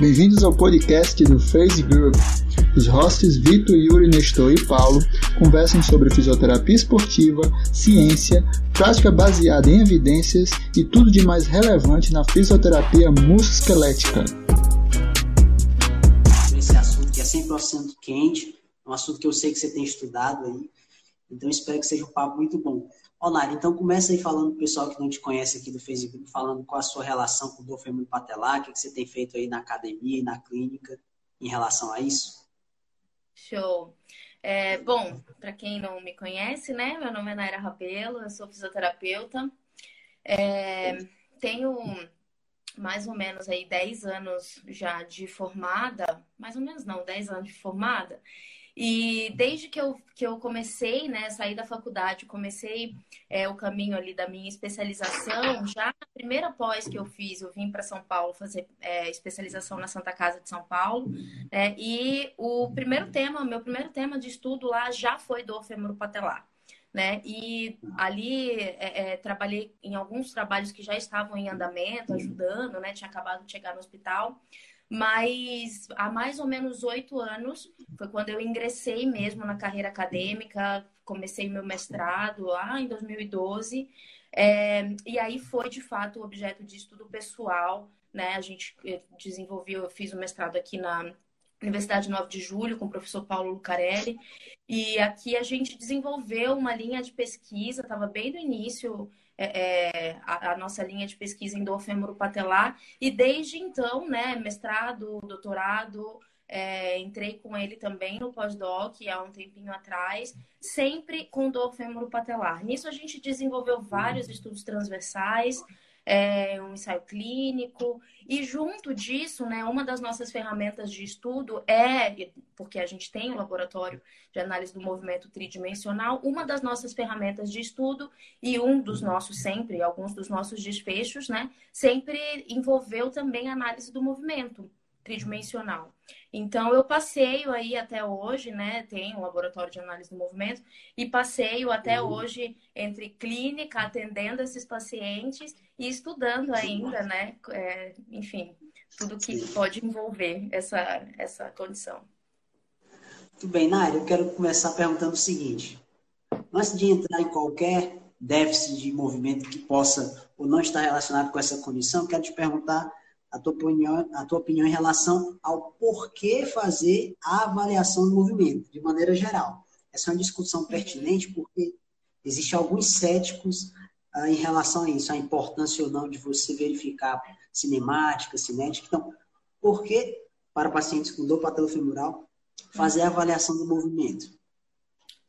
Bem-vindos ao podcast do Phase Group. Os hosts Vitor, Yuri, Nestor e Paulo conversam sobre fisioterapia esportiva, ciência, prática baseada em evidências e tudo de mais relevante na fisioterapia musculoesquelética. Esse assunto que é 100% quente, um assunto que eu sei que você tem estudado aí, então espero que seja um papo muito bom. Ó, então começa aí falando pro pessoal que não te conhece aqui do Facebook, falando qual a sua relação com o dor patelar, o que, que você tem feito aí na academia e na clínica em relação a isso. Show. É, bom, para quem não me conhece, né? Meu nome é Naira Rabelo, eu sou fisioterapeuta. É, tenho mais ou menos aí 10 anos já de formada, mais ou menos não, 10 anos de formada. E desde que eu, que eu comecei, né, saí da faculdade, comecei é, o caminho ali da minha especialização, já na primeira pós que eu fiz, eu vim para São Paulo fazer é, especialização na Santa Casa de São Paulo, né, e o primeiro tema, meu primeiro tema de estudo lá já foi dor femoropatelar. Né? E ali é, é, trabalhei em alguns trabalhos que já estavam em andamento, ajudando, né? Tinha acabado de chegar no hospital. Mas há mais ou menos oito anos foi quando eu ingressei mesmo na carreira acadêmica, comecei meu mestrado lá em 2012. É, e aí foi de fato objeto de estudo pessoal, né? A gente desenvolveu, eu fiz o mestrado aqui na Universidade 9 de Julho com o professor Paulo Lucarelli. E aqui a gente desenvolveu uma linha de pesquisa, estava bem no início é, é, a, a, nossa linha de pesquisa em dor patelar e desde então, né, mestrado, doutorado, é, entrei com ele também no pós-doc há um tempinho atrás, sempre com dor patelar Nisso a gente desenvolveu vários estudos transversais, é, um ensaio clínico. E junto disso, né, uma das nossas ferramentas de estudo é, porque a gente tem o um laboratório de análise do movimento tridimensional, uma das nossas ferramentas de estudo e um dos nossos sempre, alguns dos nossos desfechos, né, sempre envolveu também a análise do movimento tridimensional. Então, eu passeio aí até hoje, né? Tenho um laboratório de análise do movimento e passeio até uhum. hoje entre clínica, atendendo esses pacientes e estudando ainda, né? É, enfim, tudo que pode envolver essa, essa condição. Muito bem, Naira, eu quero começar perguntando o seguinte. Antes de entrar em qualquer déficit de movimento que possa ou não estar relacionado com essa condição, quero te perguntar a tua opinião, a tua opinião em relação ao porquê fazer a avaliação do movimento, de maneira geral. Essa é uma discussão pertinente porque existem alguns céticos ah, em relação a isso, a importância ou não de você verificar cinemática, cinética. Então, por que, para pacientes com dor patelofemoral, fazer a avaliação do movimento?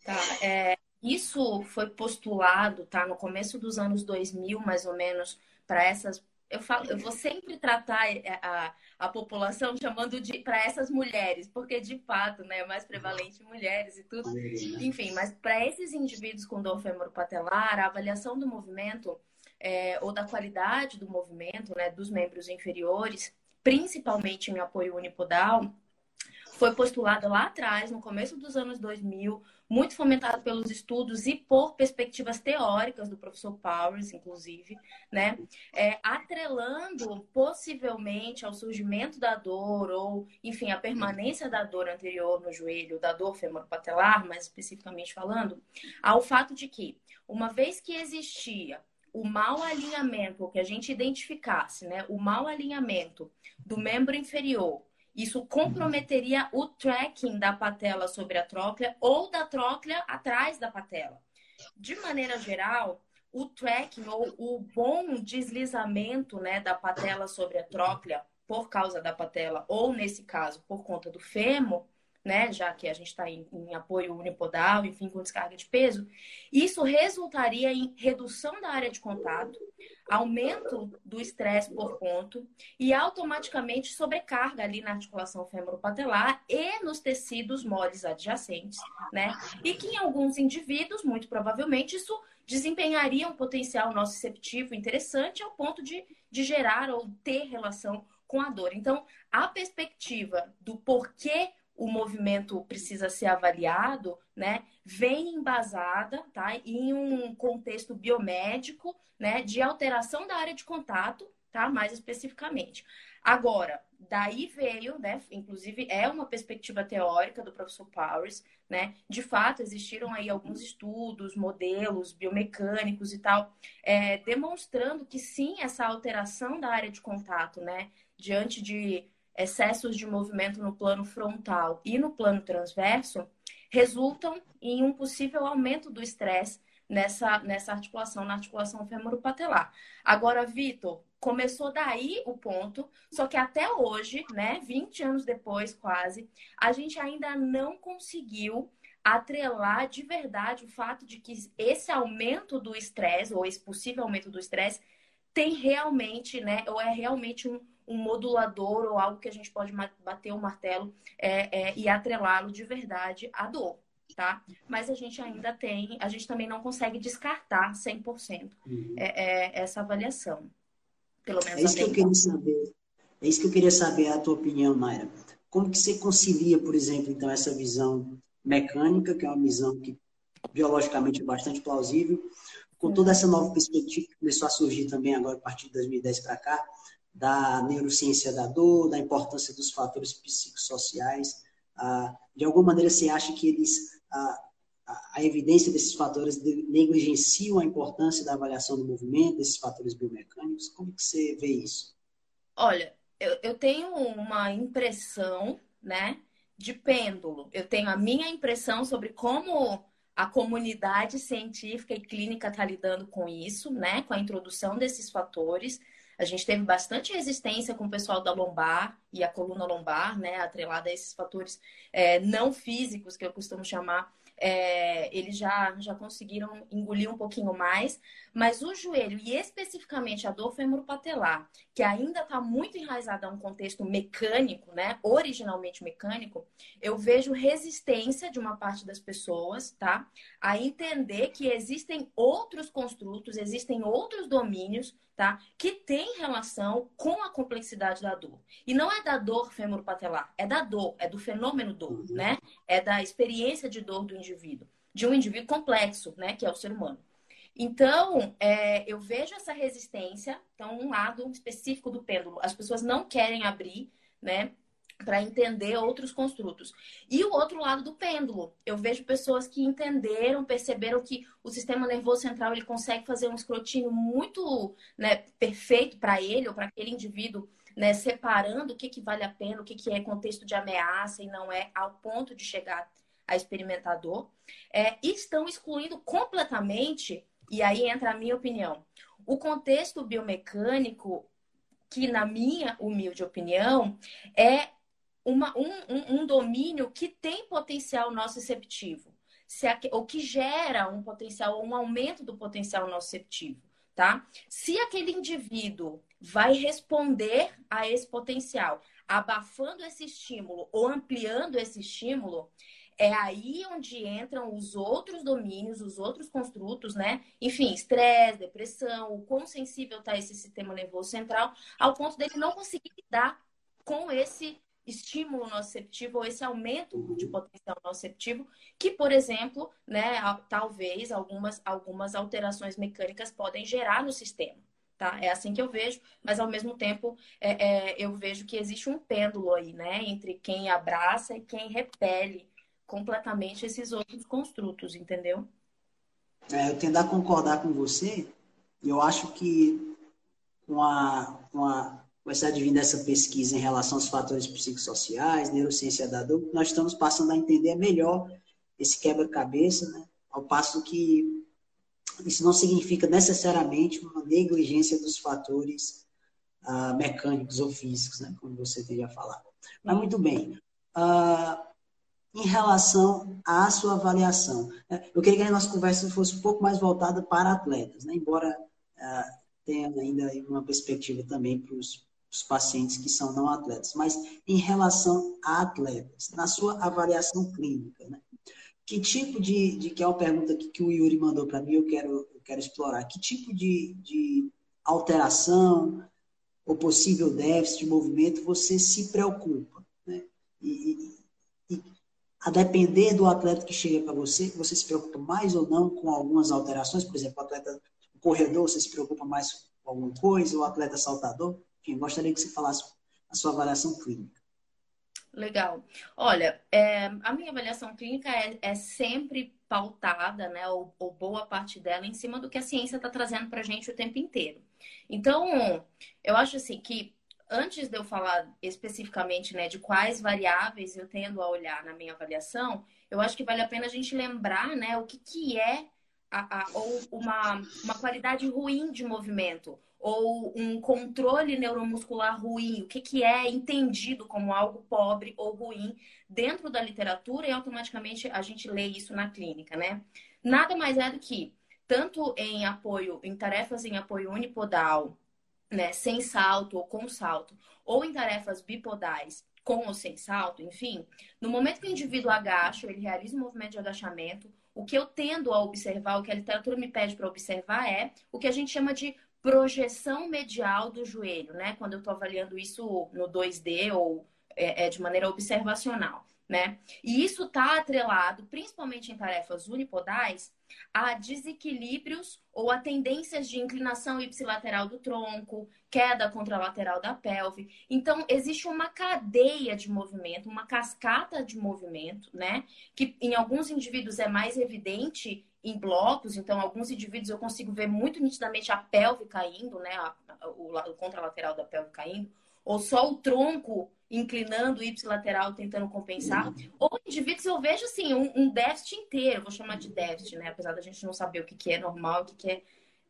Tá, é, isso foi postulado, tá, no começo dos anos 2000, mais ou menos, para essas eu, falo, eu vou sempre tratar é, a, a população chamando de para essas mulheres, porque de fato né, é mais prevalente mulheres e tudo. Enfim, mas para esses indivíduos com dor femoropatelar, a avaliação do movimento é, ou da qualidade do movimento né, dos membros inferiores, principalmente em apoio unipodal, foi postulada lá atrás, no começo dos anos 2000, muito fomentado pelos estudos e por perspectivas teóricas do professor Powers, inclusive, né? É, atrelando possivelmente ao surgimento da dor ou, enfim, a permanência da dor anterior no joelho, da dor femoropatelar, mais especificamente falando, ao fato de que, uma vez que existia o mau alinhamento, o que a gente identificasse, né? O mau alinhamento do membro inferior isso comprometeria o tracking da patela sobre a tróclea ou da tróclea atrás da patela. De maneira geral, o tracking ou o bom deslizamento né, da patela sobre a tróclea por causa da patela, ou nesse caso, por conta do fêmur, né, já que a gente está em, em, apoio unipodal, enfim, com descarga de peso, isso resultaria em redução da área de contato, aumento do estresse por ponto e automaticamente sobrecarga ali na articulação femoropatelar e nos tecidos moles adjacentes, né? E que em alguns indivíduos, muito provavelmente, isso desempenharia um potencial nociceptivo interessante ao ponto de, de gerar ou ter relação com a dor. Então, a perspectiva do porquê o movimento precisa ser avaliado, né, vem embasada, tá, em um contexto biomédico, né, de alteração da área de contato, tá? Mais especificamente. Agora, daí veio, né? Inclusive, é uma perspectiva teórica do professor Powers, né? De fato, existiram aí alguns estudos, modelos biomecânicos e tal, é, demonstrando que sim, essa alteração da área de contato, né? Diante de excessos de movimento no plano frontal e no plano transverso, resultam em um possível aumento do estresse nessa, nessa articulação, na articulação femoropatelar. Agora, Vitor, começou daí o ponto, só que até hoje, né, 20 anos depois quase, a gente ainda não conseguiu atrelar de verdade o fato de que esse aumento do estresse, ou esse possível aumento do estresse, tem realmente, né, ou é realmente um, um modulador ou algo que a gente pode bater o martelo é, é, e atrelá-lo de verdade à dor tá? Mas a gente ainda tem, a gente também não consegue descartar 100% uhum. é, é, essa avaliação. Pelo menos é isso que eu queria saber. É isso que eu queria saber a tua opinião, Mayra. Como que você concilia, por exemplo, então essa visão mecânica, que é uma visão que biologicamente é bastante plausível, com toda essa nova perspectiva que começou a surgir também agora a partir de 2010 para cá, da neurociência da dor, da importância dos fatores psicossociais. Ah, de alguma maneira, você acha que eles a, a, evidência desses fatores negligenciam a importância da avaliação do movimento, desses fatores biomecânicos? Como que você vê isso? Olha, eu, eu tenho uma impressão, né, de pêndulo. Eu tenho a minha impressão sobre como a comunidade científica e clínica está lidando com isso, né, com a introdução desses fatores. A gente teve bastante resistência com o pessoal da lombar e a coluna lombar, né, atrelada a esses fatores é, não físicos, que eu costumo chamar, é, eles já, já conseguiram engolir um pouquinho mais, mas o joelho, e especificamente a dor femoropatelar, que ainda está muito enraizada a um contexto mecânico, né, originalmente mecânico, eu vejo resistência de uma parte das pessoas, tá, a entender que existem outros construtos, existem outros domínios, tá, que têm relação com a complexidade da dor. E não é da dor femoropatelar, é da dor, é do fenômeno dor, uhum. né, é da experiência de dor do indivíduo indivíduo, de um indivíduo complexo, né, que é o ser humano. Então, é, eu vejo essa resistência, então, um lado específico do pêndulo. As pessoas não querem abrir, né, para entender outros construtos. E o outro lado do pêndulo, eu vejo pessoas que entenderam, perceberam que o sistema nervoso central ele consegue fazer um escrutínio muito né, perfeito para ele ou para aquele indivíduo, né, separando o que, que vale a pena, o que, que é contexto de ameaça e não é, ao ponto de chegar a experimentador, é, estão excluindo completamente, e aí entra a minha opinião, o contexto biomecânico, que, na minha humilde opinião, é uma, um, um, um domínio que tem potencial nociceptivo, se a, ou que gera um potencial, um aumento do potencial nociceptivo. Tá? Se aquele indivíduo vai responder a esse potencial, abafando esse estímulo ou ampliando esse estímulo, é aí onde entram os outros domínios, os outros construtos, né? Enfim, estresse, depressão, o quão sensível está esse sistema nervoso central, ao ponto dele não conseguir lidar com esse estímulo nociceptivo ou esse aumento de potencial nociceptivo, que, por exemplo, né, talvez algumas, algumas alterações mecânicas podem gerar no sistema. Tá? É assim que eu vejo, mas ao mesmo tempo é, é, eu vejo que existe um pêndulo aí, né? Entre quem abraça e quem repele completamente esses outros construtos, entendeu? É, eu tendo a concordar com você, eu acho que com a, com a, com essa advindo dessa pesquisa em relação aos fatores psicossociais, neurociência da dor, nós estamos passando a entender melhor esse quebra-cabeça, né? ao passo que isso não significa necessariamente uma negligência dos fatores uh, mecânicos ou físicos, né? como você teria falado. Mas muito bem. Uh, em relação à sua avaliação. É, eu queria que a nossa conversa fosse um pouco mais voltada para atletas, né? embora uh, tenha ainda uma perspectiva também para os pacientes que são não atletas. Mas em relação a atletas, na sua avaliação clínica, né? que tipo de, de, que é uma pergunta que, que o Yuri mandou para mim, eu quero, eu quero explorar, que tipo de, de alteração ou possível déficit de movimento você se preocupa? Né? E, a depender do atleta que chega para você, você se preocupa mais ou não com algumas alterações, por exemplo, o atleta o corredor, você se preocupa mais com alguma coisa, o atleta saltador? Enfim, gostaria que você falasse a sua avaliação clínica. Legal. Olha, é, a minha avaliação clínica é, é sempre pautada, né, ou, ou, boa parte dela, em cima do que a ciência está trazendo para a gente o tempo inteiro. Então, eu acho assim que antes de eu falar especificamente né, de quais variáveis eu tendo a olhar na minha avaliação, eu acho que vale a pena a gente lembrar né, o que, que é a, a, ou uma, uma qualidade ruim de movimento ou um controle neuromuscular ruim, o que, que é entendido como algo pobre ou ruim dentro da literatura e automaticamente a gente lê isso na clínica, né? Nada mais é do que, tanto em apoio, em tarefas em apoio unipodal, né, sem salto ou com salto, ou em tarefas bipodais, com ou sem salto, enfim, no momento que o indivíduo agacha, ele realiza um movimento de agachamento, o que eu tendo a observar, o que a literatura me pede para observar é o que a gente chama de projeção medial do joelho, né? Quando eu estou avaliando isso no 2D ou é, é, de maneira observacional, né? E isso está atrelado, principalmente em tarefas unipodais, a desequilíbrios ou a tendências de inclinação ipsilateral do tronco, queda contralateral da pelve. Então, existe uma cadeia de movimento, uma cascata de movimento, né? Que em alguns indivíduos é mais evidente em blocos, então alguns indivíduos eu consigo ver muito nitidamente a pelve caindo, né, a, a, o, o contralateral da pelve caindo, ou só o tronco inclinando o ipsilateral tentando compensar, ou indivíduos eu vejo assim um, um, déficit inteiro, vou chamar de déficit, né, apesar da gente não saber o que, que é normal, o que, que é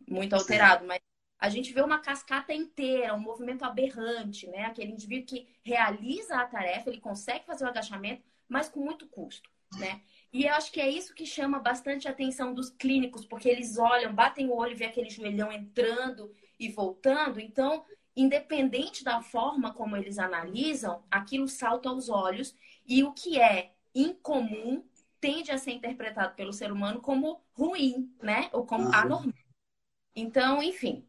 muito alterado, mas a gente vê uma cascata inteira, um movimento aberrante, né, aquele indivíduo que realiza a tarefa, ele consegue fazer o agachamento, mas com muito custo, né? E eu acho que é isso que chama bastante a atenção dos clínicos, porque eles olham, batem o olho e vê aquele joelhão entrando e voltando. Então, independente da forma como eles analisam, aquilo salta aos olhos e o que é incomum tende a ser interpretado pelo ser humano como ruim, né? Ou como anormal. Então, enfim.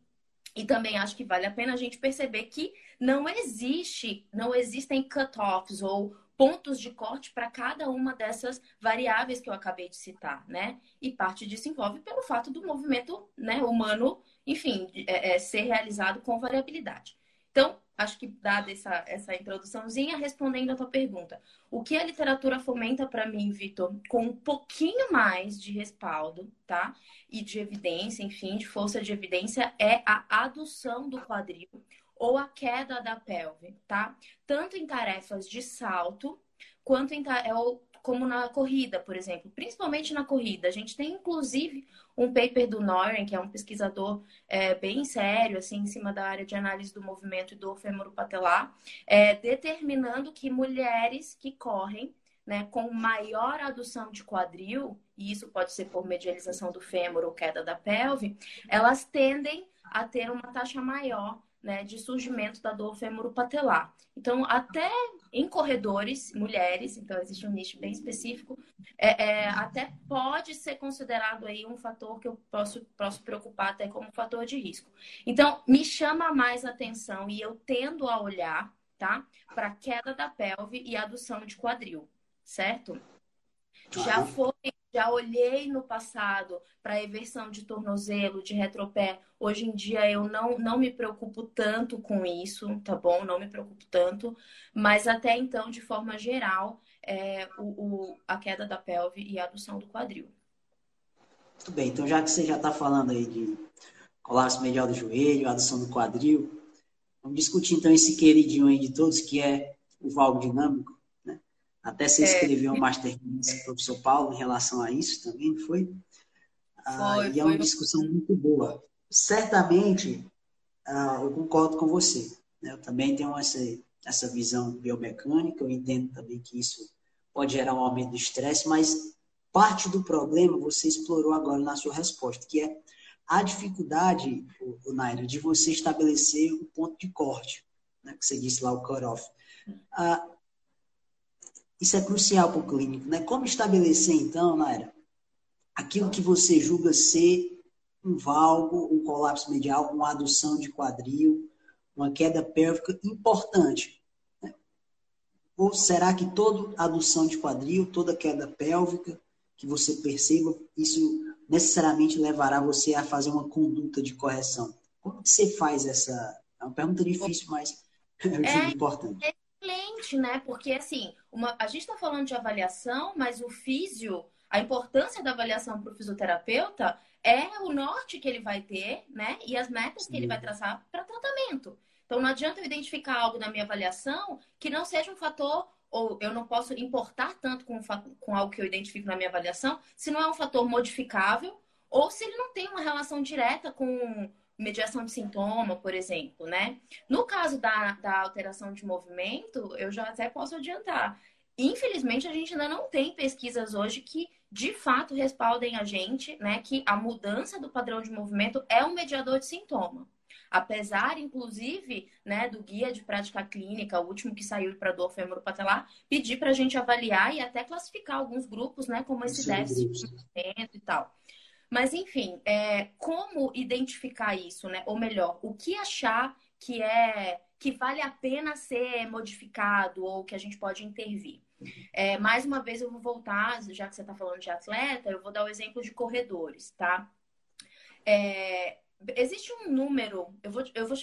E também acho que vale a pena a gente perceber que não existe, não existem cut-offs ou pontos de corte para cada uma dessas variáveis que eu acabei de citar, né? E parte disso envolve pelo fato do movimento né, humano, enfim, é, é, ser realizado com variabilidade. Então, acho que dada essa, essa introduçãozinha, respondendo a tua pergunta, o que a literatura fomenta para mim, Vitor, com um pouquinho mais de respaldo, tá? E de evidência, enfim, de força de evidência, é a adução do quadril ou a queda da pelve, tá? Tanto em tarefas de salto, quanto em é como na corrida, por exemplo, principalmente na corrida. A gente tem inclusive um paper do Noren, que é um pesquisador é, bem sério, assim, em cima da área de análise do movimento e do femoropatelar, é, determinando que mulheres que correm né, com maior adução de quadril, e isso pode ser por medialização do fêmur ou queda da pelve, elas tendem a ter uma taxa maior né, de surgimento da dor femoropatelar. Então, até em corredores, mulheres, então existe um nicho bem específico, é, é, até pode ser considerado aí um fator que eu posso, posso preocupar até como fator de risco. Então, me chama mais atenção e eu tendo a olhar, tá, para queda da pelve e adução de quadril, certo? Já foi já olhei no passado para eversão de tornozelo, de retropé. Hoje em dia eu não, não me preocupo tanto com isso, tá bom? Não me preocupo tanto. Mas até então, de forma geral, é, o, o, a queda da pelve e a adução do quadril. Muito bem, então já que você já está falando aí de colapso medial do joelho, adução do quadril, vamos discutir então esse queridinho aí de todos, que é o valgo dinâmico. Até você é. escreveu um masterclass com o professor Paulo em relação a isso também, não foi? Ah, foi e é uma discussão muito boa. Certamente, ah, eu concordo com você. Né? Eu também tenho essa, essa visão biomecânica, eu entendo também que isso pode gerar um aumento do estresse, mas parte do problema você explorou agora na sua resposta, que é a dificuldade, o, Naira, de você estabelecer o ponto de corte, né? que você disse lá, o cut-off. Ah, isso é crucial para o clínico, né? Como estabelecer, então, Naira, aquilo que você julga ser um valgo, um colapso medial, uma adução de quadril, uma queda pélvica importante. Né? Ou será que toda adução de quadril, toda queda pélvica que você perceba, isso necessariamente levará você a fazer uma conduta de correção? Como que você faz essa. É uma pergunta difícil, mas é importante. É excelente, né? Porque assim, uma, a gente está falando de avaliação, mas o físio, a importância da avaliação para o fisioterapeuta é o norte que ele vai ter, né? E as metas Sim. que ele vai traçar para tratamento. Então não adianta eu identificar algo na minha avaliação que não seja um fator ou eu não posso importar tanto com, com algo que eu identifico na minha avaliação, se não é um fator modificável, ou se ele não tem uma relação direta com mediação de sintoma, por exemplo, né? No caso da, da alteração de movimento, eu já até posso adiantar. Infelizmente, a gente ainda não tem pesquisas hoje que de fato respaldem a gente, né, que a mudança do padrão de movimento é um mediador de sintoma. Apesar, inclusive, né, do guia de prática clínica, o último que saiu para dor femoropatelar, pedir para a gente avaliar e até classificar alguns grupos, né, como esse déficit de movimento e tal. Mas, enfim, é, como identificar isso, né? Ou melhor, o que achar que é que vale a pena ser modificado ou que a gente pode intervir. É, mais uma vez eu vou voltar, já que você está falando de atleta, eu vou dar o exemplo de corredores, tá? É, existe um número, eu vou, eu vou,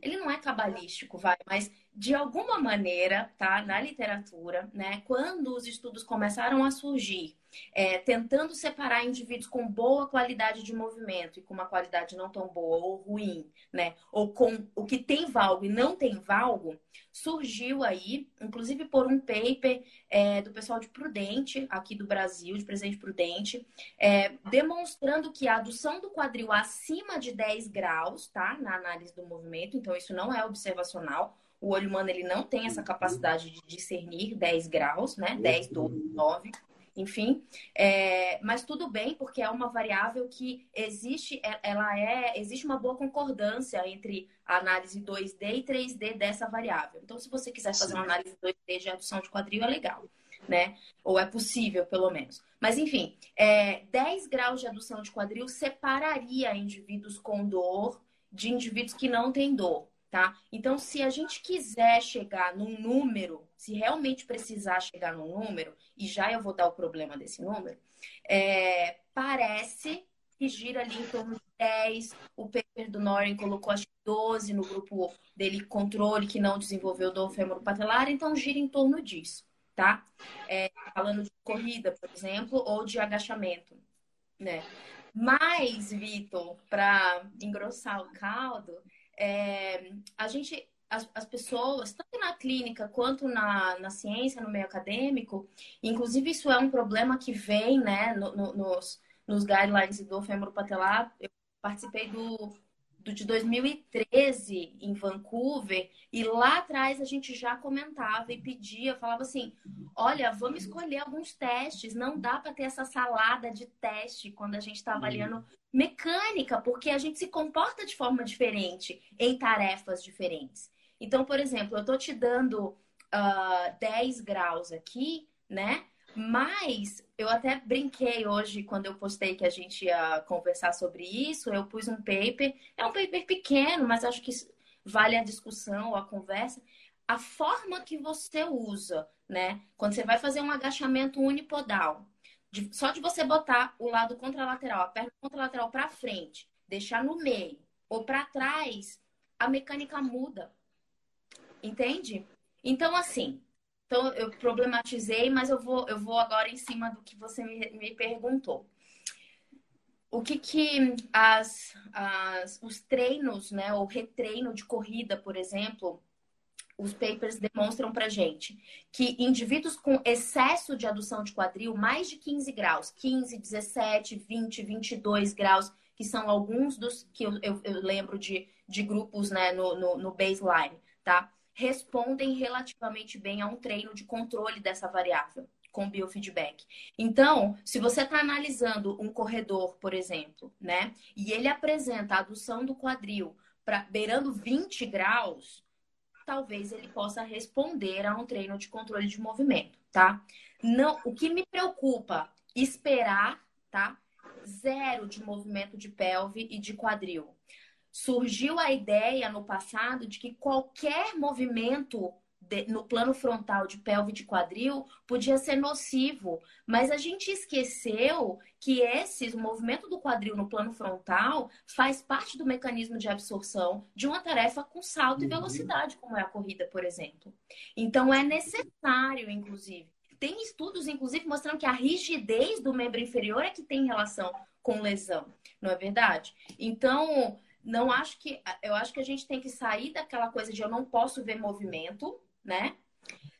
ele não é cabalístico, vai, mas de alguma maneira, tá, na literatura, né, quando os estudos começaram a surgir é, tentando separar indivíduos com boa qualidade de movimento e com uma qualidade não tão boa ou ruim, né? Ou com o que tem valgo e não tem valgo, surgiu aí, inclusive por um paper é, do pessoal de Prudente, aqui do Brasil, de Presidente Prudente, é, demonstrando que a adução do quadril acima de 10 graus, tá? Na análise do movimento, então isso não é observacional. O olho humano ele não tem essa capacidade de discernir 10 graus, né? 10, 12, 9 enfim. É, mas tudo bem, porque é uma variável que existe, é, ela é, existe uma boa concordância entre a análise 2D e 3D dessa variável. Então, se você quiser fazer uma análise 2D de adução de quadril, é legal. Né? Ou é possível, pelo menos. Mas, enfim, é, 10 graus de adução de quadril separaria indivíduos com dor de indivíduos que não têm dor tá? Então, se a gente quiser chegar num número, se realmente precisar chegar num número, e já eu vou dar o problema desse número, é, parece que gira ali em torno de 10. O paper do Noren colocou acho que 12 no grupo dele controle que não desenvolveu dor femoropatelar, então gira em torno disso, tá? É, falando de corrida, por exemplo, ou de agachamento, né? Mas, Vitor, para engrossar o caldo, é, a gente, as, as, pessoas, tanto na clínica quanto na, na ciência, no meio acadêmico, inclusive isso é um problema que vem né, no, no, nos, nos guidelines do femoropatelar. Eu participei do, do de 2013 em Vancouver e lá atrás a gente já comentava e pedia, falava assim: olha, vamos escolher alguns testes, não dá para ter essa salada de teste quando a gente está avaliando mecânica, porque a gente se comporta de forma diferente em tarefas diferentes. Então, por exemplo, eu estou te dando uh, ah, 10 graus aqui, né? Mas eu até brinquei hoje quando eu postei que a gente ia conversar sobre isso. Eu pus um paper, é um paper pequeno, mas acho que vale a discussão, a conversa. A forma que você usa, né? Quando você vai fazer um agachamento unipodal, de, só de você botar o lado contralateral, a perna contralateral para frente, deixar no meio ou para trás, a mecânica muda. Entende? Então, assim, então eu problematizei, mas eu vou, eu vou agora em cima do que você me, me perguntou. O que que as, as, os treinos, né, o retreino de corrida, por exemplo, os papers demonstram para gente que indivíduos com excesso de adução de quadril, mais de 15 graus, 15, 17, 20, 22 graus, que são alguns dos que eu, eu, eu lembro de, de grupos né, no, no, no baseline, tá? Respondem relativamente bem a um treino de controle dessa variável com biofeedback. Então, se você está analisando um corredor, por exemplo, né, e ele apresenta a adução do quadril para beirando 20 graus, talvez ele possa responder a um treino de controle de movimento, tá? Não, o que me preocupa, esperar, tá? Zero de movimento de pelve e de quadril. Surgiu a ideia no passado de que qualquer movimento de, no plano frontal de pelve de quadril podia ser nocivo, mas a gente esqueceu que esse o movimento do quadril no plano frontal faz parte do mecanismo de absorção de uma tarefa com salto uhum. e velocidade, como é a corrida, por exemplo. Então é necessário, inclusive. Tem estudos, inclusive, mostrando que a rigidez do membro inferior é que tem relação com lesão, não é verdade? Então, não acho que eu acho que a gente tem que sair daquela coisa de eu não posso ver movimento né?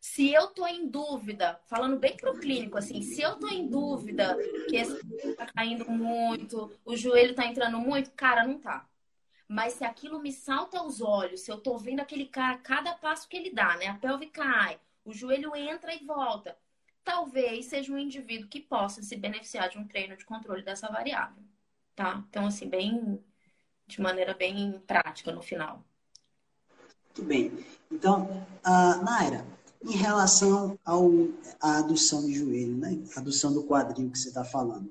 Se eu tô em dúvida, falando bem pro clínico, assim, se eu tô em dúvida que esse tá caindo muito, o joelho tá entrando muito, cara, não tá. Mas se aquilo me salta aos olhos, se eu tô vendo aquele cara, cada passo que ele dá, né? A pelve cai, o joelho entra e volta. Talvez seja um indivíduo que possa se beneficiar de um treino de controle dessa variável, tá? Então, assim, bem, de maneira bem prática no final. Muito bem. Então, uh, Naira, em relação ao, à adução de joelho, né? Adução do quadril que você está falando.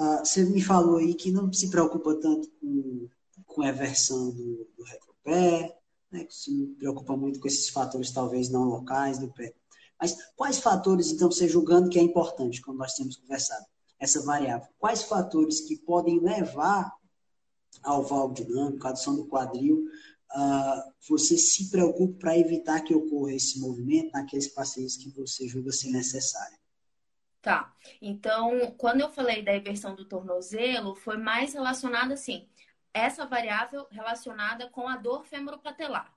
Uh, você me falou aí que não se preocupa tanto com, com a eversão do, do retropé, né? que se preocupa muito com esses fatores talvez não locais do pé. Mas quais fatores, então, você julgando que é importante, como nós temos conversado, essa variável? Quais fatores que podem levar ao valgo dinâmico, à adução do quadril, uh, você se preocupe para evitar que ocorra esse movimento naqueles pacientes que você julga ser necessário. Tá. Então, quando eu falei da inversão do tornozelo, foi mais relacionado assim, essa variável relacionada com a dor femoropatelar.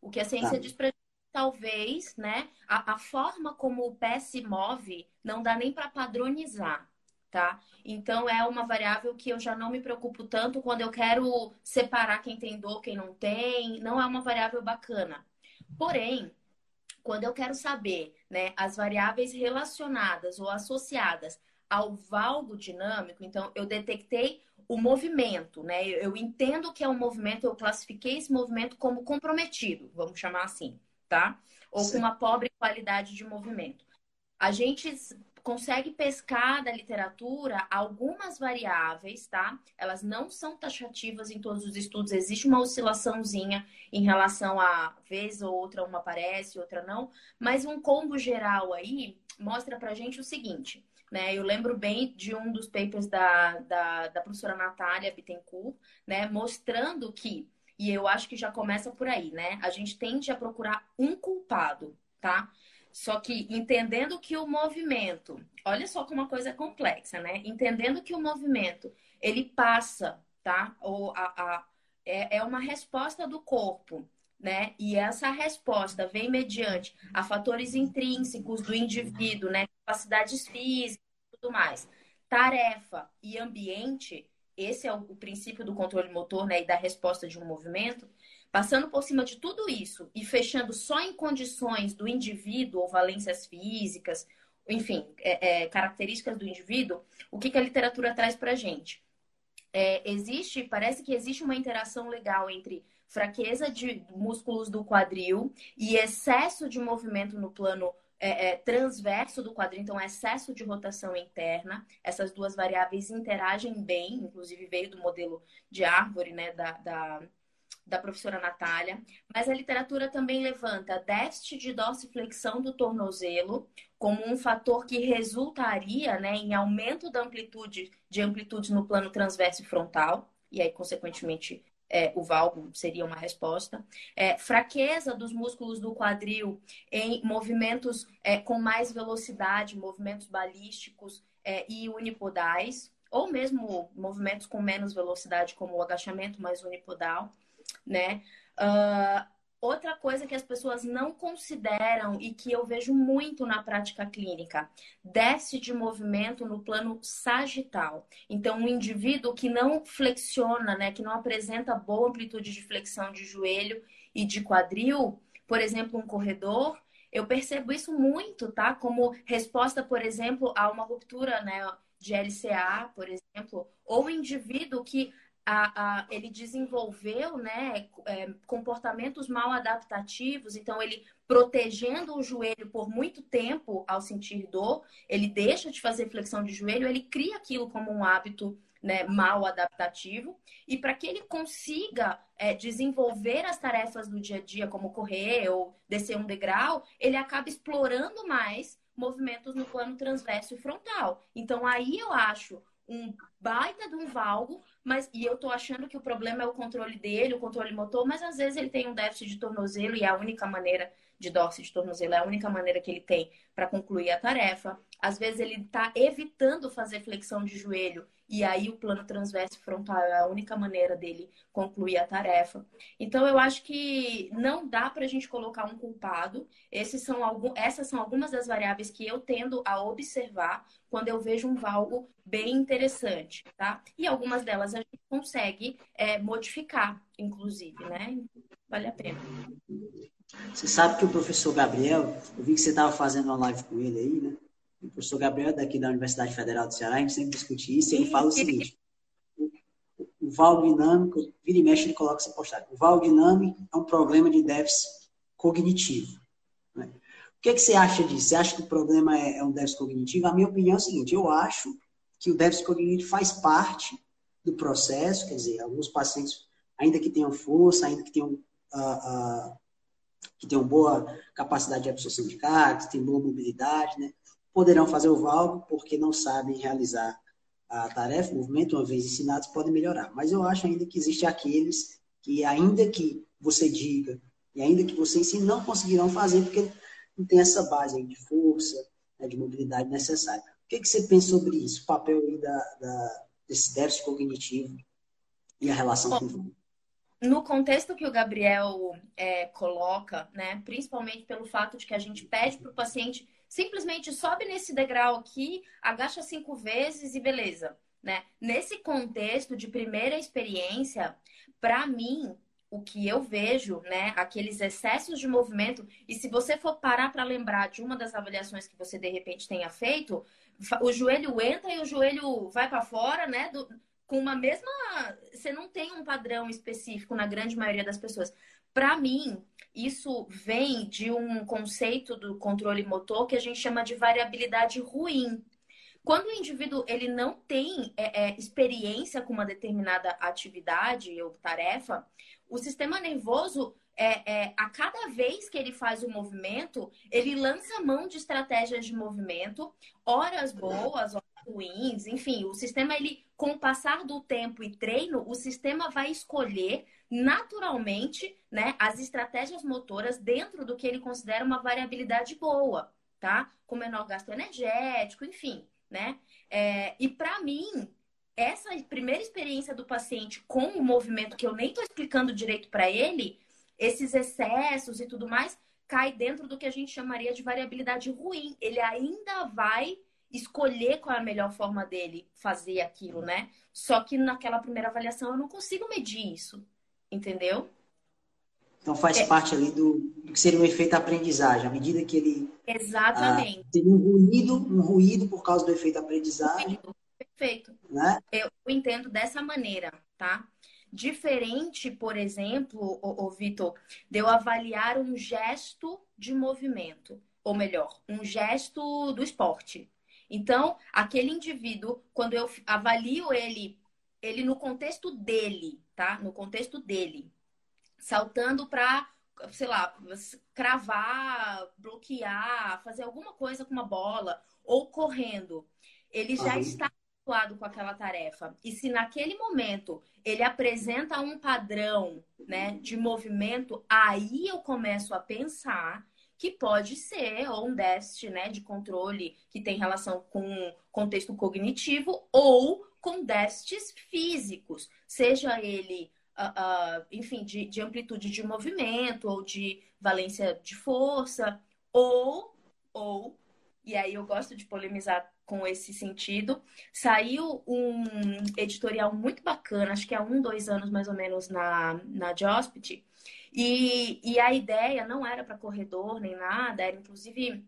O que a ciência tá. diz para talvez, né, a, a, forma como o pé se move não dá nem para padronizar tá? Então é uma variável que eu já não me preocupo tanto quando eu quero separar quem tem dor, quem não tem, não é uma variável bacana. Porém, quando eu quero saber, né, as variáveis relacionadas ou associadas ao valgo dinâmico, então eu detectei o movimento, né? Eu entendo que é um movimento, eu classifiquei esse movimento como comprometido, vamos chamar assim, tá? Ou Sim. com uma pobre qualidade de movimento. A gente consegue pescar da literatura algumas variáveis, tá? Elas não são taxativas em todos os estudos, existe uma oscilaçãozinha em relação a vez ou outra uma aparece, outra não, mas um combo geral aí mostra pra gente o seguinte, né? Eu lembro bem de um dos papers da, da, da professora Natália Bittencourt, né? Mostrando que, e eu acho que já começa por aí, né? A gente tende a procurar um culpado, tá? Só que entendendo que o movimento, olha só como uma coisa é complexa, né? Entendendo que o movimento ele passa, tá? Ou a, a é, é uma resposta do corpo, né? E essa resposta vem mediante a fatores intrínsecos do indivíduo, né? Capacidades físicas tudo mais. Tarefa e ambiente, esse é o, o princípio do controle motor, né? E da resposta de um movimento Passando por cima de tudo isso e fechando só em condições do indivíduo ou valências físicas, enfim, é, é, características do indivíduo, o que, que a literatura traz para a gente? É, existe, parece que existe uma interação legal entre fraqueza de músculos do quadril e excesso de movimento no plano é, é, transverso do quadril, então excesso de rotação interna. Essas duas variáveis interagem bem, inclusive veio do modelo de árvore, né, da, da da professora Natália, mas a literatura também levanta déficit de dorsiflexão do tornozelo como um fator que resultaria né, em aumento da amplitude de amplitude no plano transverso e frontal, e aí, consequentemente, é, o valgo seria uma resposta. É, fraqueza dos músculos do quadril em movimentos é, com mais velocidade, movimentos balísticos é, e unipodais, ou mesmo movimentos com menos velocidade, como o agachamento mais unipodal né? Uh, outra coisa que as pessoas não consideram e que eu vejo muito na prática clínica, déficit de movimento no plano sagital. Então, um indivíduo que não flexiona, né, que não apresenta boa amplitude de flexão de joelho e de quadril, por exemplo, um corredor, eu percebo isso muito, tá? Como resposta, por exemplo, a uma ruptura, né, de LCA, por exemplo, ou indivíduo que a, a, ele desenvolveu né, é, comportamentos mal adaptativos, então ele protegendo o joelho por muito tempo ao sentir dor, ele deixa de fazer flexão de joelho, ele cria aquilo como um hábito né, mal adaptativo e para que ele consiga é, desenvolver as tarefas do dia a dia, como correr ou descer um degrau, ele acaba explorando mais movimentos no plano transverso e frontal. Então aí eu acho um baita de um valgo, mas e eu tô achando que o problema é o controle dele, o controle motor, mas às vezes ele tem um déficit de tornozelo e é a única maneira de dorso de tornozelo é a única maneira que ele tem para concluir a tarefa. Às vezes ele está evitando fazer flexão de joelho e aí o plano transverso frontal é a única maneira dele concluir a tarefa. Então eu acho que não dá para a gente colocar um culpado. Esses são algum, essas são algumas das variáveis que eu tendo a observar quando eu vejo um valgo bem interessante, tá? E algumas delas a gente consegue é, modificar, inclusive, né? Vale a pena. Você sabe que o professor Gabriel, eu vi que você estava fazendo uma live com ele aí, né? O professor Gabriel, daqui da Universidade Federal do Ceará, a gente sempre discute isso, e ele fala o seguinte: o val dinâmico, vira e mexe, ele coloca essa postagem. O val dinâmico é um problema de déficit cognitivo. Né? O que, é que você acha disso? Você acha que o problema é, é um déficit cognitivo? A minha opinião é o seguinte: eu acho que o déficit cognitivo faz parte do processo, quer dizer, alguns pacientes, ainda que tenham força, ainda que tenham. Uh, uh, que tenham boa capacidade de absorção de carga, que têm boa mobilidade, né? Poderão fazer o valgo porque não sabem realizar a tarefa, o movimento, uma vez ensinados, podem melhorar. Mas eu acho ainda que existe aqueles que, ainda que você diga e ainda que você ensine, não conseguirão fazer porque não tem essa base de força, né, de mobilidade necessária. O que, que você pensa sobre isso? O papel aí da, da, desse déficit cognitivo e a relação Bom, com no contexto que o Gabriel é, coloca, né, principalmente pelo fato de que a gente pede para o paciente simplesmente sobe nesse degrau aqui, agacha cinco vezes e beleza, né? Nesse contexto de primeira experiência, para mim, o que eu vejo, né, aqueles excessos de movimento, e se você for parar para lembrar de uma das avaliações que você de repente tenha feito, o joelho entra e o joelho vai para fora, né, do, com uma mesma. Você não tem um padrão específico na grande maioria das pessoas. Para mim, isso vem de um conceito do controle motor que a gente chama de variabilidade ruim. Quando o indivíduo ele não tem é, é, experiência com uma determinada atividade ou tarefa, o sistema nervoso, é, é, a cada vez que ele faz o movimento, ele lança mão de estratégias de movimento, horas boas, ruins, enfim, o sistema ele com o passar do tempo e treino, o sistema vai escolher naturalmente, né, as estratégias motoras dentro do que ele considera uma variabilidade boa, tá? Com menor gasto energético, enfim, né? É, e para mim, essa primeira experiência do paciente com o movimento que eu nem estou explicando direito para ele, esses excessos e tudo mais, cai dentro do que a gente chamaria de variabilidade ruim. Ele ainda vai escolher qual é a melhor forma dele fazer aquilo, né? Só que naquela primeira avaliação eu não consigo medir isso, entendeu? Então faz é. parte ali do, do, que seria o efeito aprendizagem, à medida que ele exatamente ah, tem um ruído, um ruído por causa do efeito aprendizagem. Perfeito. Né? Eu entendo dessa maneira, tá? Diferente, por exemplo, o, o Vitor, de eu avaliar um gesto de movimento, ou melhor, um gesto do esporte. Então, aquele indivíduo, quando eu avalio ele, ele no contexto dele, tá? No contexto dele, saltando para, sei lá, cravar, bloquear, fazer alguma coisa com uma bola ou correndo, ele já uhum. está habituado com aquela tarefa. E se naquele momento ele apresenta um padrão, né, de movimento, aí eu começo a pensar que pode ser ou um déficit né, de controle que tem relação com contexto cognitivo ou com déficits físicos, seja ele, uh, uh, enfim, de, de amplitude de movimento ou de valência de força, ou, ou, e aí eu gosto de polemizar com esse sentido, saiu um editorial muito bacana, acho que há um, dois anos mais ou menos na, na Jospit, e, e a ideia não era para corredor nem nada, era inclusive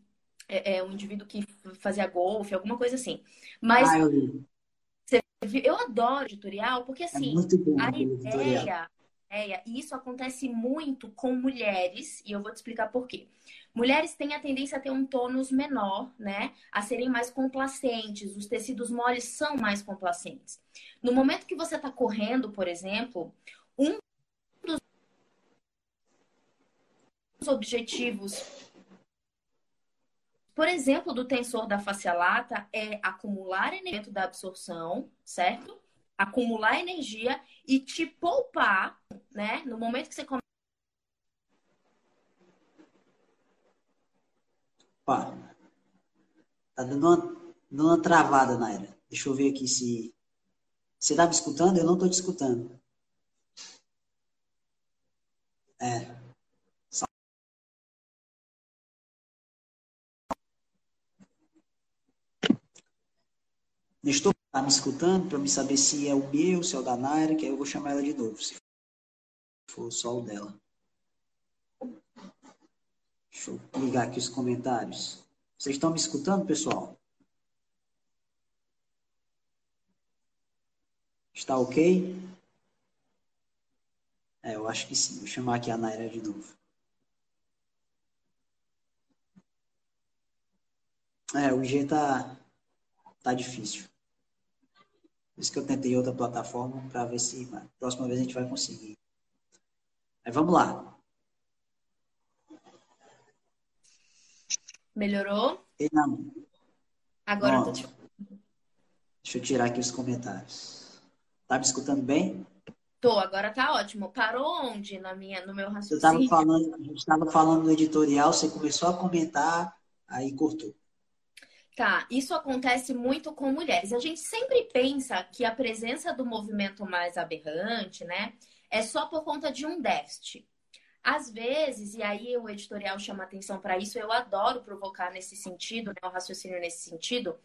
é, é, um indivíduo que fazia golfe, alguma coisa assim. Mas ah, eu, eu adoro editorial, porque é assim, é a ideia apneia, e isso acontece muito com mulheres, e eu vou te explicar por quê. Mulheres têm a tendência a ter um tônus menor, né? A serem mais complacentes, os tecidos moles são mais complacentes. No momento que você está correndo, por exemplo, dos objetivos, por exemplo, do tensor da face lata é acumular energia da absorção, certo? Acumular energia e te poupar, né? No momento que você começa. Tá dando uma, dando uma travada, Naira. Deixa eu ver aqui se. Você tá me escutando? Eu não tô te escutando. É. Estou tá me escutando para me saber se é o meu, se é o da Naira, que aí eu vou chamar ela de novo, se for só o dela. Deixa eu ligar aqui os comentários. Vocês estão me escutando, pessoal? Está ok? É, eu acho que sim. Vou chamar aqui a Naira de novo. É, o G tá, tá difícil. Por isso que eu tentei outra plataforma para ver se na próxima vez a gente vai conseguir. Aí vamos lá. Melhorou? Não. Agora eu tô te... Deixa eu tirar aqui os comentários. Tá me escutando bem? Tô, agora tá ótimo. Parou onde na minha, no meu raciocínio? Eu tava falando, a gente estava falando no editorial, você começou a comentar, aí cortou. Tá, isso acontece muito com mulheres. A gente sempre pensa que a presença do movimento mais aberrante, né, é só por conta de um déficit. Às vezes, e aí o editorial chama atenção para isso, eu adoro provocar nesse sentido, né, o raciocínio nesse sentido.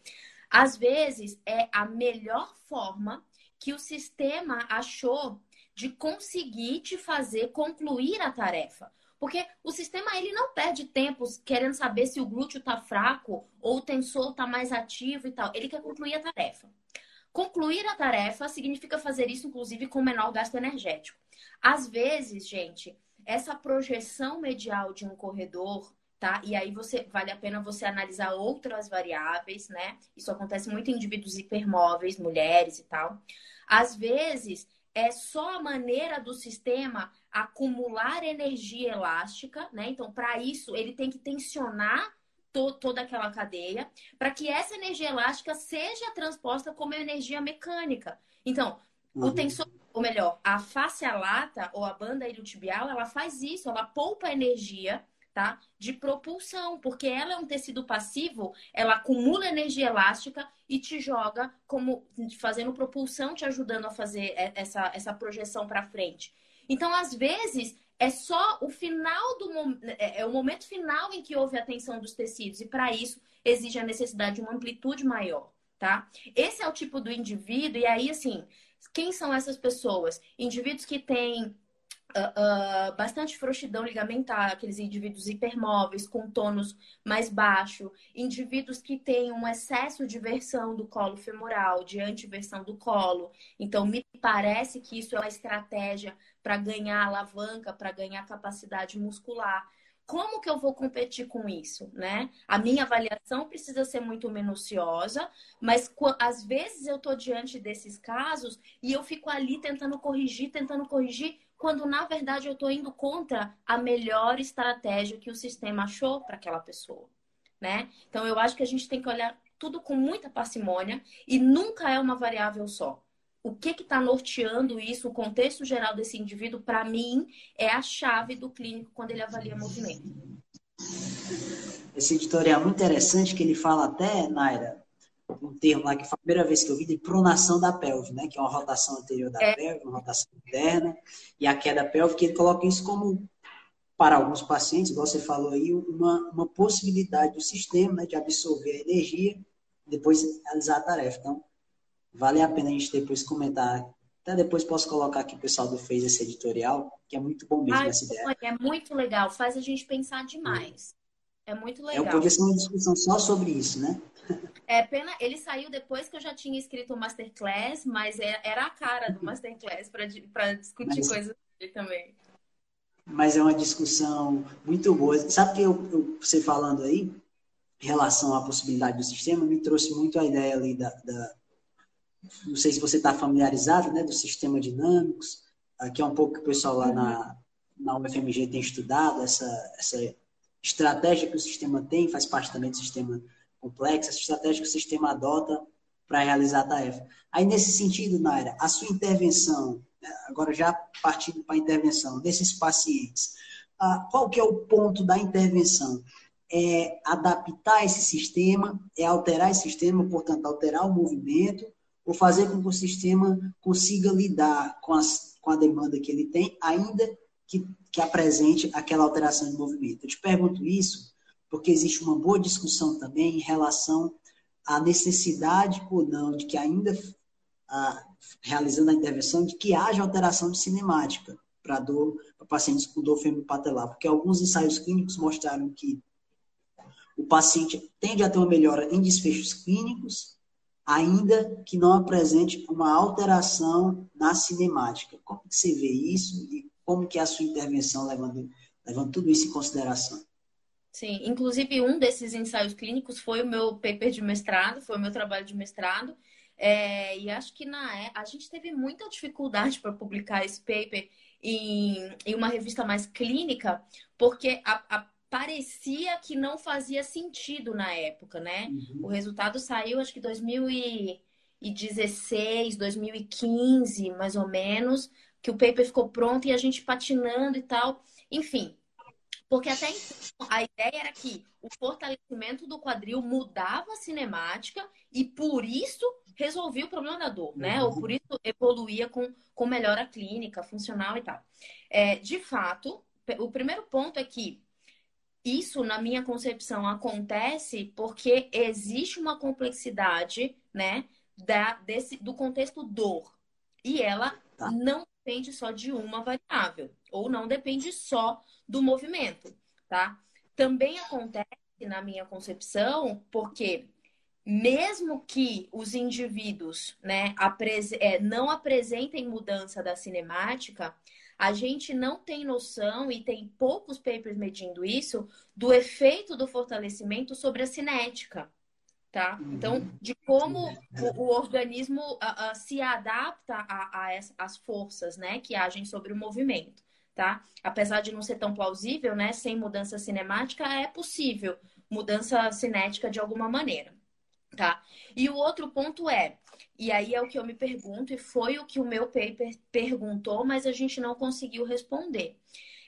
Às vezes, é a melhor forma que o sistema achou de conseguir te fazer concluir a tarefa. Porque o sistema ele não perde tempo querendo saber se o glúteo está fraco ou o tensor está mais ativo e tal. Ele quer concluir a tarefa. Concluir a tarefa significa fazer isso, inclusive, com menor gasto energético. Às vezes, gente, essa projeção medial de um corredor, tá? E aí você vale a pena você analisar outras variáveis, né? Isso acontece muito em indivíduos hipermóveis, mulheres e tal. Às vezes é só a maneira do sistema acumular energia elástica, né? Então, para isso, ele tem que tensionar to toda aquela cadeia para que essa energia elástica seja transposta como energia mecânica. Então, uhum. o tensor ou melhor, a face lata ou a banda iliotibial, ela faz isso, ela poupa energia, tá? De propulsão, porque ela é um tecido passivo, ela acumula energia elástica e te joga como fazendo propulsão, te ajudando a fazer essa, essa projeção para frente. Então, às vezes, é só o final do é, é o momento final em que houve a tensão dos tecidos e para isso exige a necessidade de uma amplitude maior, tá? Esse é o tipo do indivíduo e aí assim, quem são essas pessoas? Indivíduos que têm Uh, bastante frouxidão ligamentar, aqueles indivíduos hipermóveis, com tônus mais baixo, indivíduos que têm um excesso de versão do colo femoral, de antiversão do colo. Então, me parece que isso é uma estratégia para ganhar alavanca, para ganhar capacidade muscular. Como que eu vou competir com isso, né? A minha avaliação precisa ser muito minuciosa, mas às vezes eu estou diante desses casos e eu fico ali tentando corrigir, tentando corrigir, quando na verdade eu estou indo contra a melhor estratégia que o sistema achou para aquela pessoa, né? Então eu acho que a gente tem que olhar tudo com muita parcimônia e nunca é uma variável só o que está norteando isso, o contexto geral desse indivíduo, para mim, é a chave do clínico quando ele avalia movimento. Esse editorial é muito interessante, que ele fala até, Naira, um termo lá que foi a primeira vez que eu vi, de pronação da pelve, né? Que é uma rotação anterior da é. pelve, uma rotação interna, e a queda pélvica, ele coloca isso como, para alguns pacientes, igual você falou aí, uma, uma possibilidade do sistema né, de absorver a energia e depois realizar a tarefa. Então, Vale a pena a gente depois comentar. Até depois posso colocar aqui o pessoal do fez esse editorial, que é muito bom mesmo Ai, essa ideia. É muito legal, faz a gente pensar demais. É muito legal. É, podia ser uma discussão só sobre isso, né? É pena, ele saiu depois que eu já tinha escrito o Masterclass, mas é, era a cara do Masterclass para discutir mas, coisas ele também. Mas é uma discussão muito boa. Sabe que eu, eu, você falando aí, em relação à possibilidade do sistema, me trouxe muito a ideia ali da. da não sei se você está familiarizado, né, do sistema dinâmicos, que é um pouco que o pessoal lá na, na UFMG tem estudado, essa, essa estratégia que o sistema tem, faz parte também do sistema complexo, essa estratégia que o sistema adota para realizar a tarefa. Aí, nesse sentido, Naira, a sua intervenção, né, agora já partindo para a intervenção desses pacientes, ah, qual que é o ponto da intervenção? É adaptar esse sistema, é alterar esse sistema, portanto, alterar o movimento, ou fazer com que o sistema consiga lidar com, as, com a demanda que ele tem, ainda que, que apresente aquela alteração de movimento. Eu te pergunto isso porque existe uma boa discussão também em relação à necessidade ou não de que ainda a, realizando a intervenção de que haja alteração de cinemática para dor para pacientes com dor femipatelar, porque alguns ensaios clínicos mostraram que o paciente tende a ter uma melhora em desfechos clínicos, ainda que não apresente uma alteração na cinemática. Como que você vê isso e como que é a sua intervenção levando, levando tudo isso em consideração? Sim, inclusive um desses ensaios clínicos foi o meu paper de mestrado, foi o meu trabalho de mestrado. É, e acho que na é, a gente teve muita dificuldade para publicar esse paper em, em, uma revista mais clínica, porque a, a, parecia que não fazia sentido na época, né? Uhum. O resultado saiu, acho que 2016, 2015, mais ou menos, que o paper ficou pronto e a gente patinando e tal. Enfim, porque até então, a ideia era que o fortalecimento do quadril mudava a cinemática e por isso resolvia o problema da dor, né? Ou por isso evoluía com, com melhora clínica, funcional e tal. É, de fato, o primeiro ponto é que isso, na minha concepção, acontece porque existe uma complexidade, né, da, desse, do contexto dor. E ela tá. não depende só de uma variável, ou não depende só do movimento, tá? Também acontece, na minha concepção, porque mesmo que os indivíduos né, é, não apresentem mudança da cinemática, a gente não tem noção, e tem poucos papers medindo isso, do efeito do fortalecimento sobre a cinética. Tá? Então, de como o, o organismo uh, uh, se adapta às forças né, que agem sobre o movimento tá? Apesar de não ser tão plausível, né? Sem mudança cinemática é possível mudança cinética de alguma maneira, tá? E o outro ponto é, e aí é o que eu me pergunto e foi o que o meu paper perguntou, mas a gente não conseguiu responder.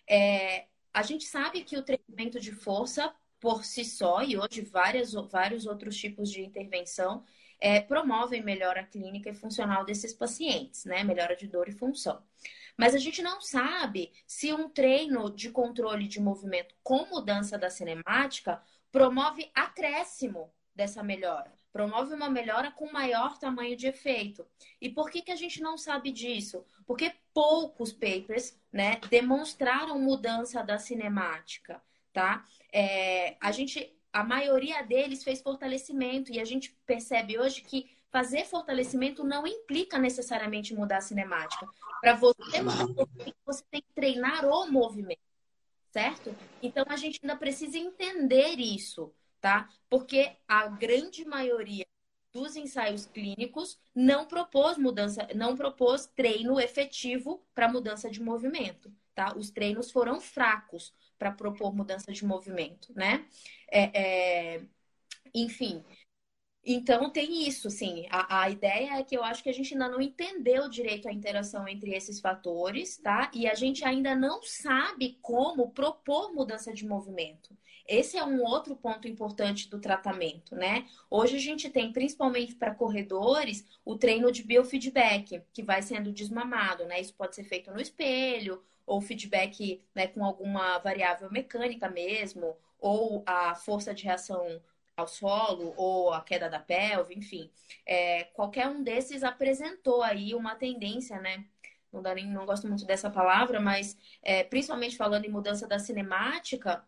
É, a gente sabe que o treinamento de força por si só e hoje várias, vários outros tipos de intervenção é, promovem melhora clínica e funcional desses pacientes, né? Melhora de dor e função. Mas a gente não sabe se um treino de controle de movimento com mudança da cinemática promove acréscimo dessa melhora, promove uma melhora com maior tamanho de efeito. E por que, que a gente não sabe disso? Porque poucos papers né, demonstraram mudança da cinemática, tá? É, a gente, a maioria deles fez fortalecimento e a gente percebe hoje que fazer fortalecimento não implica necessariamente mudar a cinemática. Para você você tem que treinar o movimento, certo? Então a gente ainda precisa entender isso, tá? Porque a grande maioria dos ensaios clínicos não propôs mudança, não propôs treino efetivo para mudança de movimento, tá? Os treinos foram fracos para propor mudança de movimento, né? É, é... Enfim, então tem isso, sim. A, a ideia é que eu acho que a gente ainda não entendeu direito a interação entre esses fatores, tá? E a gente ainda não sabe como propor mudança de movimento. Esse é um outro ponto importante do tratamento, né? Hoje a gente tem, principalmente para corredores, o treino de biofeedback, que vai sendo desmamado, né? Isso pode ser feito no espelho, ou feedback né, com alguma variável mecânica mesmo, ou a força de reação ao solo ou a queda da pelve, enfim, é, qualquer um desses apresentou aí uma tendência, né? Não, dá nem, não gosto muito dessa palavra, mas é, principalmente falando em mudança da cinemática,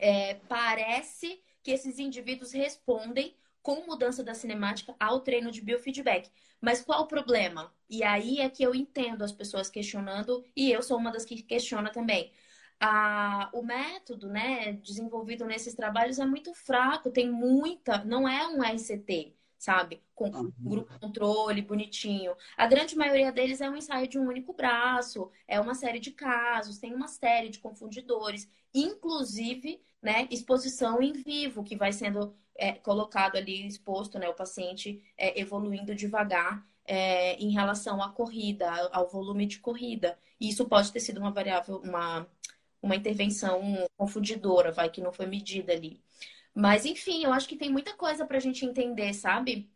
é, parece que esses indivíduos respondem com mudança da cinemática ao treino de biofeedback. Mas qual o problema? E aí é que eu entendo as pessoas questionando, e eu sou uma das que questiona também. Ah, o método né, desenvolvido nesses trabalhos é muito fraco, tem muita, não é um RCT sabe? Com uhum. grupo controle, bonitinho. A grande maioria deles é um ensaio de um único braço, é uma série de casos, tem uma série de confundidores, inclusive, né, exposição em vivo, que vai sendo é, colocado ali, exposto, né, o paciente é, evoluindo devagar é, em relação à corrida, ao volume de corrida. E isso pode ter sido uma variável, uma, uma intervenção confundidora, vai, que não foi medida ali. Mas, enfim, eu acho que tem muita coisa para a gente entender, sabe?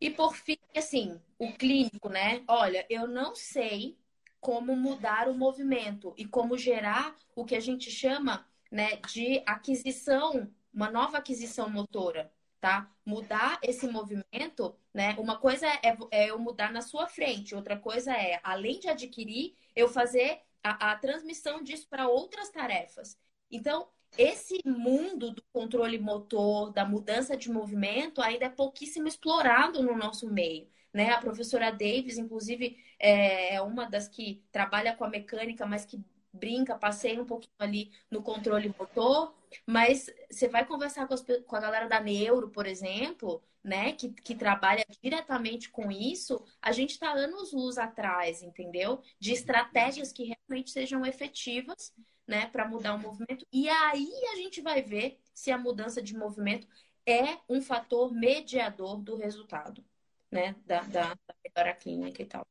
E por fim, assim, o clínico, né? Olha, eu não sei como mudar o movimento e como gerar o que a gente chama né, de aquisição, uma nova aquisição motora, tá? Mudar esse movimento, né? Uma coisa é, é eu mudar na sua frente, outra coisa é, além de adquirir, eu fazer a, a transmissão disso para outras tarefas. Então, esse mundo do controle motor, da mudança de movimento, ainda é pouquíssimo explorado no nosso meio. Né? A professora Davis, inclusive, é, é uma das que trabalha com a mecânica, mas que brinca, passeia um pouquinho ali no controle motor. Mas você vai conversar com, as, com a galera da Neuro, por exemplo, né, que, que trabalha diretamente com isso, a gente está anos luz atrás, entendeu? De estratégias que realmente sejam efetivas né, para mudar o movimento. E aí a gente vai ver se a mudança de movimento é um fator mediador do resultado, né, da, da, da melhora clínica e tal.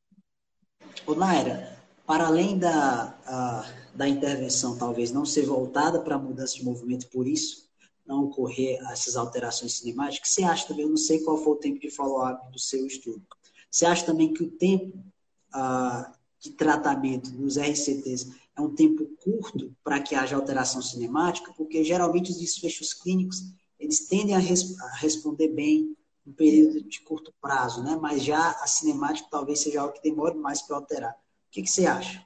Ô, Naira, para além da, a, da intervenção talvez não ser voltada para a mudança de movimento, por isso não ocorrer essas alterações cinemáticas, você acha também, eu não sei qual foi o tempo de follow-up do seu estudo, você acha também que o tempo ah, de tratamento dos RCTs é um tempo curto para que haja alteração cinemática, porque geralmente os desfechos clínicos eles tendem a, res a responder bem no período de curto prazo, né? Mas já a cinemática talvez seja algo que demore mais para alterar. Que, que você acha?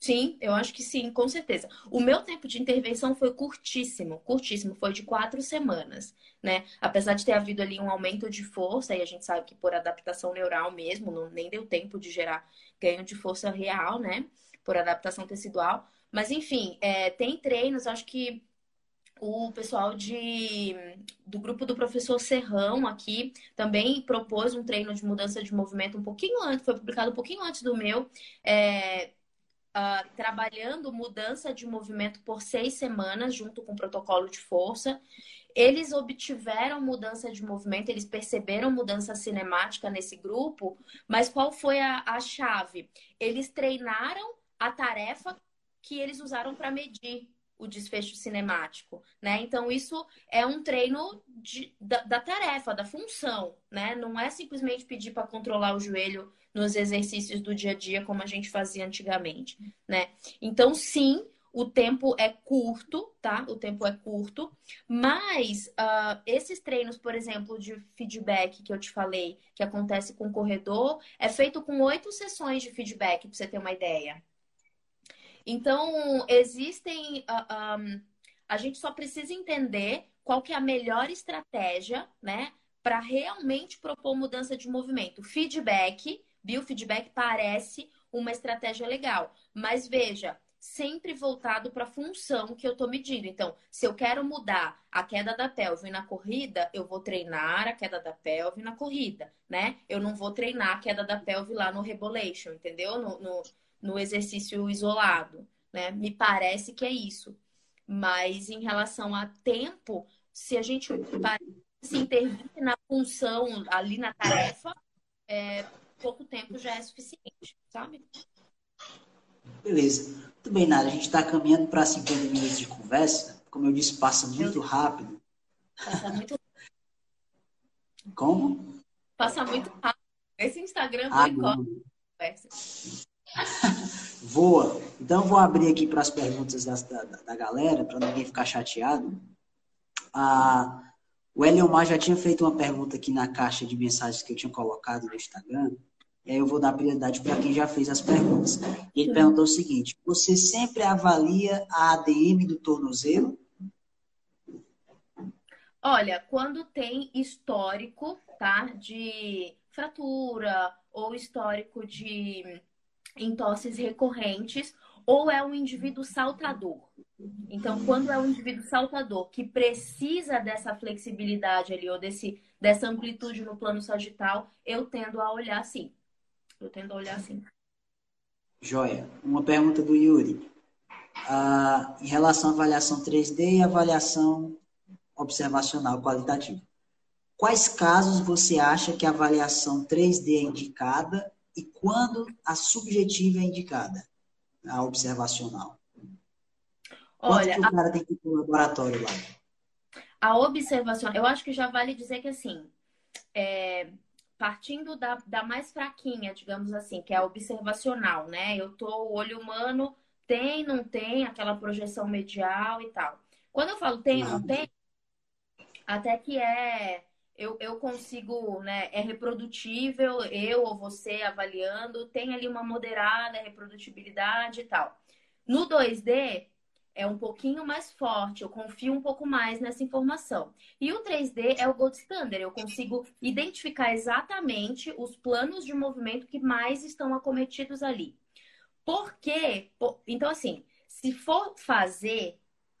Sim, eu acho que sim, com certeza. O meu tempo de intervenção foi curtíssimo, curtíssimo, foi de quatro semanas, né? Apesar de ter havido ali um aumento de força, e a gente sabe que por adaptação neural mesmo, não, nem deu tempo de gerar ganho de força real, né? por adaptação tecidual. Mas, enfim, é, tem treinos, acho que o pessoal de, do grupo do professor Serrão aqui também propôs um treino de mudança de movimento um pouquinho antes, foi publicado um pouquinho antes do meu, é, uh, trabalhando mudança de movimento por seis semanas, junto com o protocolo de força. Eles obtiveram mudança de movimento, eles perceberam mudança cinemática nesse grupo, mas qual foi a, a chave? Eles treinaram a tarefa que eles usaram para medir o desfecho cinemático, né? Então isso é um treino de, da, da, tarefa, da função, né? Não é simplesmente pedir para controlar o joelho nos exercícios do dia a dia como a gente fazia antigamente, né? Então sim, o tempo é curto, tá? O tempo é curto, mas uh, esses treinos, por exemplo, de feedback que eu te falei, que acontece com o corredor, é feito com oito sessões de feedback, para você ter uma ideia. Então, existem. Uh, ah, um, a gente só precisa entender qual que é a melhor estratégia, né? Para realmente propor mudança de movimento. Feedback, biofeedback parece uma estratégia legal. Mas veja, sempre voltado para a função que eu estou medindo. Então, se eu quero mudar a queda da pelve na corrida, eu vou treinar a queda da pelve na corrida, né? Eu não vou treinar a queda da pelve lá no rebolation, entendeu? No, no, no exercício isolado, né? Me parece que é isso. Mas em relação a tempo, se a gente se intervir na função, ali na tarefa, é, pouco tempo já é suficiente, sabe? Beleza. Muito bem, Nara. A gente está caminhando para 50 minutos de conversa. Como eu disse, passa muito rápido. Passa muito Como? Passa muito rápido. Esse Instagram ah, conversa. Voa. Então, vou abrir aqui para as perguntas da, da, da galera, para ninguém ficar chateado. Ah, o Eliomar já tinha feito uma pergunta aqui na caixa de mensagens que eu tinha colocado no Instagram. E aí eu vou dar prioridade para quem já fez as perguntas. E ele perguntou o seguinte: você sempre avalia a ADM do tornozelo? Olha, quando tem histórico, tá? De fratura ou histórico de entosses recorrentes, ou é um indivíduo saltador. Então, quando é um indivíduo saltador que precisa dessa flexibilidade ali, ou desse, dessa amplitude no plano sagital, eu tendo a olhar assim. Eu tendo a olhar assim. Joia. Uma pergunta do Yuri. Ah, em relação à avaliação 3D e avaliação observacional qualitativa. Quais casos você acha que a avaliação 3D é indicada e quando a subjetiva é indicada, a observacional? Olha, Quanto o cara a... tem que ir para o laboratório lá? A observação, eu acho que já vale dizer que assim, é, partindo da, da mais fraquinha, digamos assim, que é a observacional, né? Eu tô, o olho humano tem, não tem, aquela projeção medial e tal. Quando eu falo tem, não, não tem, até que é eu, eu consigo, né? É reprodutível, eu ou você avaliando, tem ali uma moderada reprodutibilidade e tal. No 2D, é um pouquinho mais forte, eu confio um pouco mais nessa informação. E o 3D é o gold standard, eu consigo identificar exatamente os planos de movimento que mais estão acometidos ali. Por quê? Então, assim, se for fazer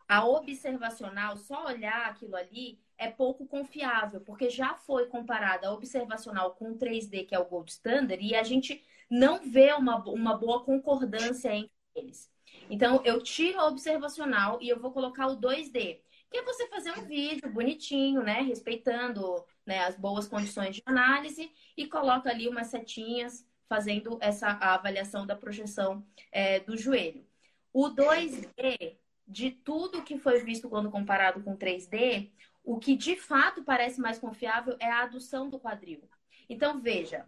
a observacional, só olhar aquilo ali, é pouco confiável, porque já foi comparada a observacional com o 3D, que é o gold standard, e a gente não vê uma, uma boa concordância entre eles. Então, eu tiro a observacional e eu vou colocar o 2D, que é você fazer um vídeo bonitinho, né? Respeitando né, as boas condições de análise e coloca ali umas setinhas fazendo essa avaliação da projeção é, do joelho. O 2D, de tudo que foi visto quando comparado com 3D, o que de fato parece mais confiável é a adução do quadril. Então, veja,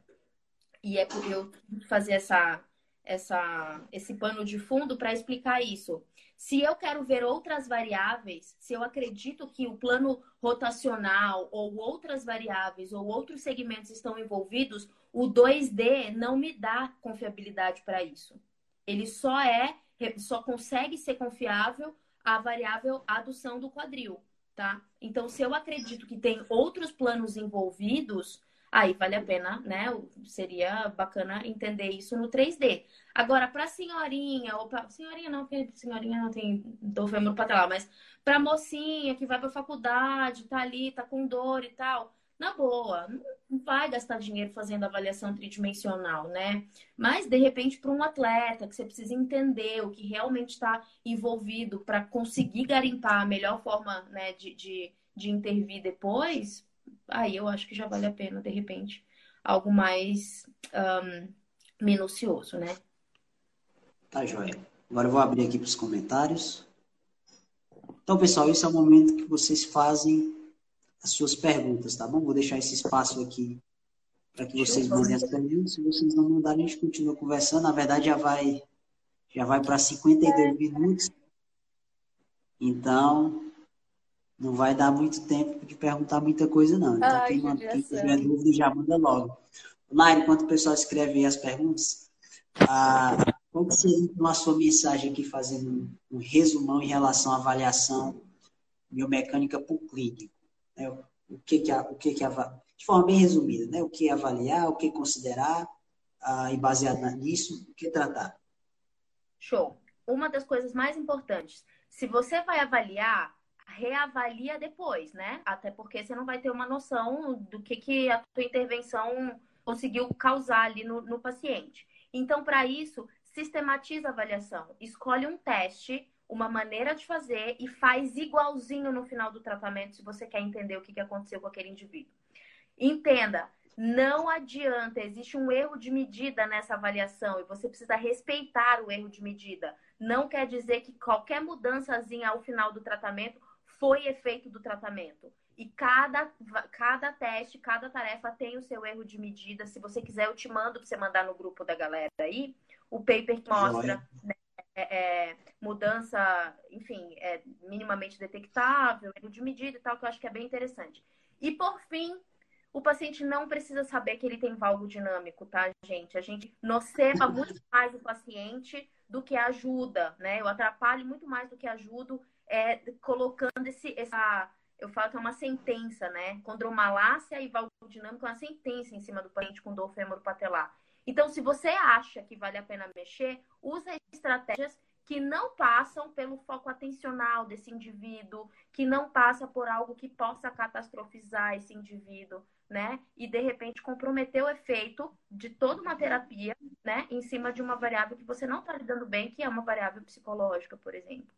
e é por eu fazer essa, essa, esse pano de fundo para explicar isso. Se eu quero ver outras variáveis, se eu acredito que o plano rotacional ou outras variáveis ou outros segmentos estão envolvidos, o 2D não me dá confiabilidade para isso. Ele só é, só consegue ser confiável a variável adução do quadril tá? Então, se eu acredito que tem outros planos envolvidos, aí vale a pena, né? Seria bacana entender isso no 3D. Agora, para senhorinha, ou para senhorinha não, porque senhorinha não tem dor fêmur patelar, mas para mocinha que vai para faculdade, tá ali, tá com dor e tal, na boa, não vai gastar dinheiro fazendo avaliação tridimensional, né? Mas, de repente, para um atleta que você precisa entender o que realmente está envolvido para conseguir garimpar a melhor forma né, de, de, de intervir depois, aí eu acho que já vale a pena, de repente, algo mais um, minucioso, né? Tá, joia. Agora eu vou abrir aqui para os comentários. Então, pessoal, esse é o momento que vocês fazem as suas perguntas, tá bom? Vou deixar esse espaço aqui para que vocês mandem as perguntas. Se vocês não mandarem, a gente continua conversando. Na verdade, já vai já vai para 52 minutos. Então, não vai dar muito tempo de perguntar muita coisa, não. Então, Ai, quem, manda, quem tiver dúvida, já manda logo. Nair, enquanto o pessoal escreve as perguntas, ah, qual seria então, a sua mensagem aqui, fazendo um resumão em relação à avaliação biomecânica por clínico? Né? O que que, o que que de forma bem resumida, né? O que avaliar, o que considerar ah, e baseado nisso, o que tratar. Show. Uma das coisas mais importantes, se você vai avaliar, reavalia depois, né? Até porque você não vai ter uma noção do que, que a tua intervenção conseguiu causar ali no, no paciente. Então, para isso, sistematiza a avaliação. Escolhe um teste uma maneira de fazer e faz igualzinho no final do tratamento se você quer entender o que aconteceu com aquele indivíduo. Entenda, não adianta, existe um erro de medida nessa avaliação e você precisa respeitar o erro de medida. Não quer dizer que qualquer mudançazinha ao final do tratamento foi efeito do tratamento. E cada, cada teste, cada tarefa tem o seu erro de medida. Se você quiser, eu te mando para você mandar no grupo da galera aí o paper que mostra né, é, é, mudança, enfim, é minimamente detectável, erro de medida e tal, que eu acho que é bem interessante. E por fim, o paciente não precisa saber que ele tem valgo dinâmico, tá, gente? A gente noceva muito mais o paciente do que ajuda, né? Eu atrapalho muito mais do que ajudo é, colocando esse, essa, eu falo que é uma sentença, né? Condromalácia e valvodinâmica é uma sentença em cima do paciente com dor patelar. Então, se você acha que vale a pena mexer, use estratégias que não passam pelo foco atencional desse indivíduo, que não passa por algo que possa catastrofizar esse indivíduo, né? E de repente comprometer o efeito de toda uma terapia, né, em cima de uma variável que você não está lidando bem, que é uma variável psicológica, por exemplo,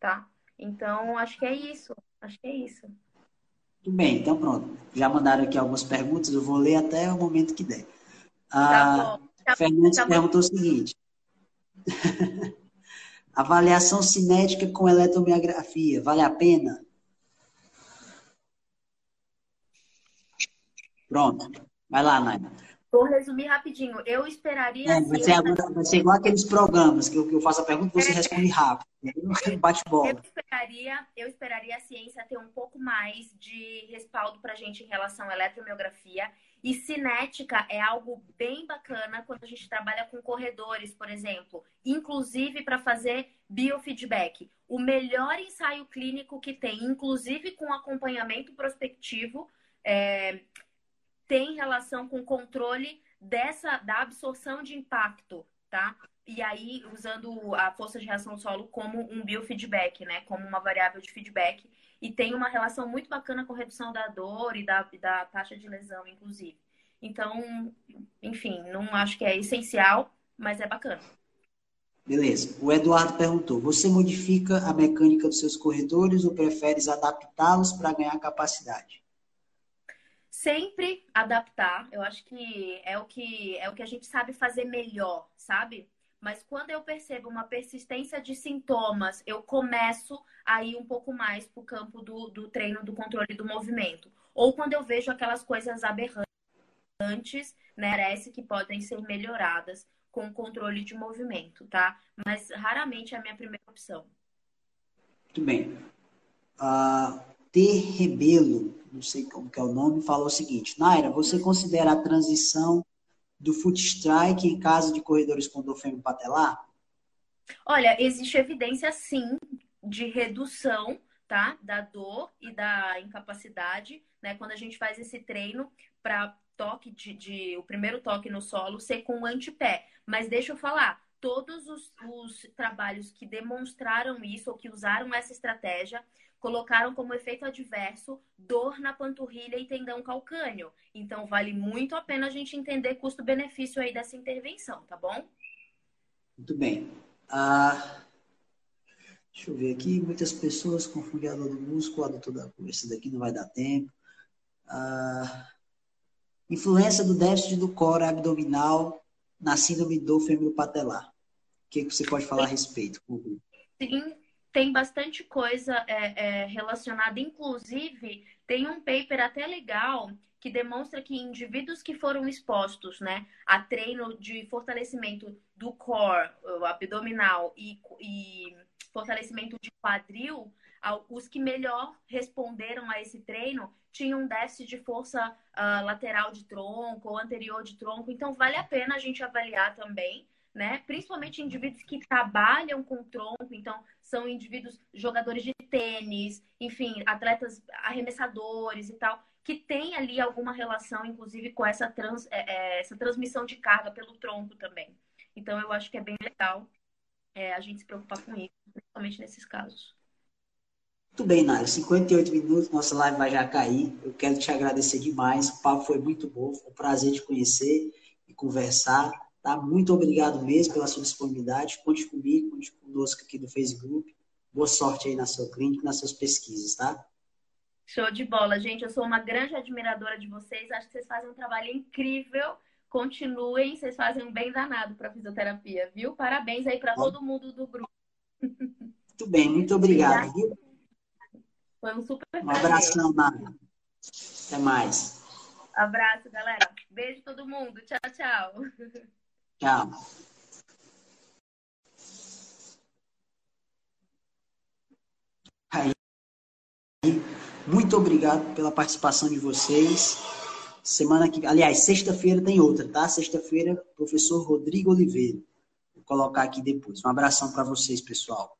tá? Então, acho que é isso. Acho que é isso. Bem, então pronto. Já mandaram aqui algumas perguntas, eu vou ler até o momento que der. Tá ah, bom. Tá Fernandes tá perguntou o seguinte. Avaliação cinética com eletromiografia, vale a pena? Pronto. Vai lá, Naima. Vou resumir rapidinho. Eu esperaria. É, vai, ser, vai ser igual aqueles programas que eu, que eu faço a pergunta e você é. responde rápido. Bate bola. Eu esperaria, eu esperaria a ciência ter um pouco mais de respaldo para a gente em relação à eletromiografia. E cinética é algo bem bacana quando a gente trabalha com corredores, por exemplo, inclusive para fazer biofeedback. O melhor ensaio clínico que tem, inclusive com acompanhamento prospectivo, é, tem relação com controle dessa da absorção de impacto, tá? E aí, usando a força de reação solo como um biofeedback, né? Como uma variável de feedback. E tem uma relação muito bacana com redução da dor e da, da taxa de lesão, inclusive. Então, enfim, não acho que é essencial, mas é bacana. Beleza. O Eduardo perguntou: você modifica a mecânica dos seus corredores ou preferes adaptá-los para ganhar capacidade? sempre adaptar. Eu acho que é o que é o que a gente sabe fazer melhor, sabe? Mas quando eu percebo uma persistência de sintomas, eu começo a ir um pouco mais para o campo do, do treino do controle do movimento. Ou quando eu vejo aquelas coisas aberrantes, né, parece que podem ser melhoradas com o controle de movimento, tá? Mas raramente é a minha primeira opção. Muito bem. Uh, T. Rebelo, não sei como que é o nome, falou o seguinte: Naira, você considera a transição do foot strike em caso de corredores com dor patelar? Olha, existe evidência sim de redução, tá, da dor e da incapacidade, né, quando a gente faz esse treino para toque de, de, o primeiro toque no solo ser com o antepé. Mas deixa eu falar, todos os, os trabalhos que demonstraram isso ou que usaram essa estratégia colocaram como efeito adverso dor na panturrilha e tendão calcâneo. Então, vale muito a pena a gente entender custo-benefício aí dessa intervenção, tá bom? Muito bem. Ah, deixa eu ver aqui. Muitas pessoas confundem a dor do músculo, a dor da Esse daqui não vai dar tempo. Ah, influência do déficit do core abdominal na síndrome do fêmur patelar. O que, que você pode falar a respeito? Sim, tem bastante coisa é, é, relacionada, inclusive tem um paper até legal que demonstra que indivíduos que foram expostos né, a treino de fortalecimento do core, abdominal e, e fortalecimento de quadril, os que melhor responderam a esse treino tinham um déficit de força uh, lateral de tronco ou anterior de tronco. Então, vale a pena a gente avaliar também né? Principalmente indivíduos que trabalham com tronco, então são indivíduos jogadores de tênis, enfim, atletas arremessadores e tal, que tem ali alguma relação, inclusive, com essa, trans, é, é, essa transmissão de carga pelo tronco também. Então, eu acho que é bem legal é, a gente se preocupar com isso, principalmente nesses casos. Muito bem, Nália. 58 minutos, nossa live vai já cair. Eu quero te agradecer demais. O papo foi muito bom. Foi um prazer te conhecer e conversar. Tá? Muito obrigado mesmo pela sua disponibilidade. Conte comigo, conte conosco aqui do Facebook. Boa sorte aí na sua clínica, nas suas pesquisas, tá? Show de bola, gente. Eu sou uma grande admiradora de vocês. Acho que vocês fazem um trabalho incrível. Continuem, vocês fazem um bem danado para fisioterapia, viu? Parabéns aí para todo mundo do grupo. Muito bem, muito obrigado. Viu? Foi um super Um abração, Nada. Até mais. Abraço, galera. Beijo todo mundo. Tchau, tchau. Tchau. Aí, muito obrigado pela participação de vocês. Semana que, aliás, sexta-feira tem outra, tá? Sexta-feira, professor Rodrigo Oliveira. Vou colocar aqui depois. Um abração para vocês, pessoal.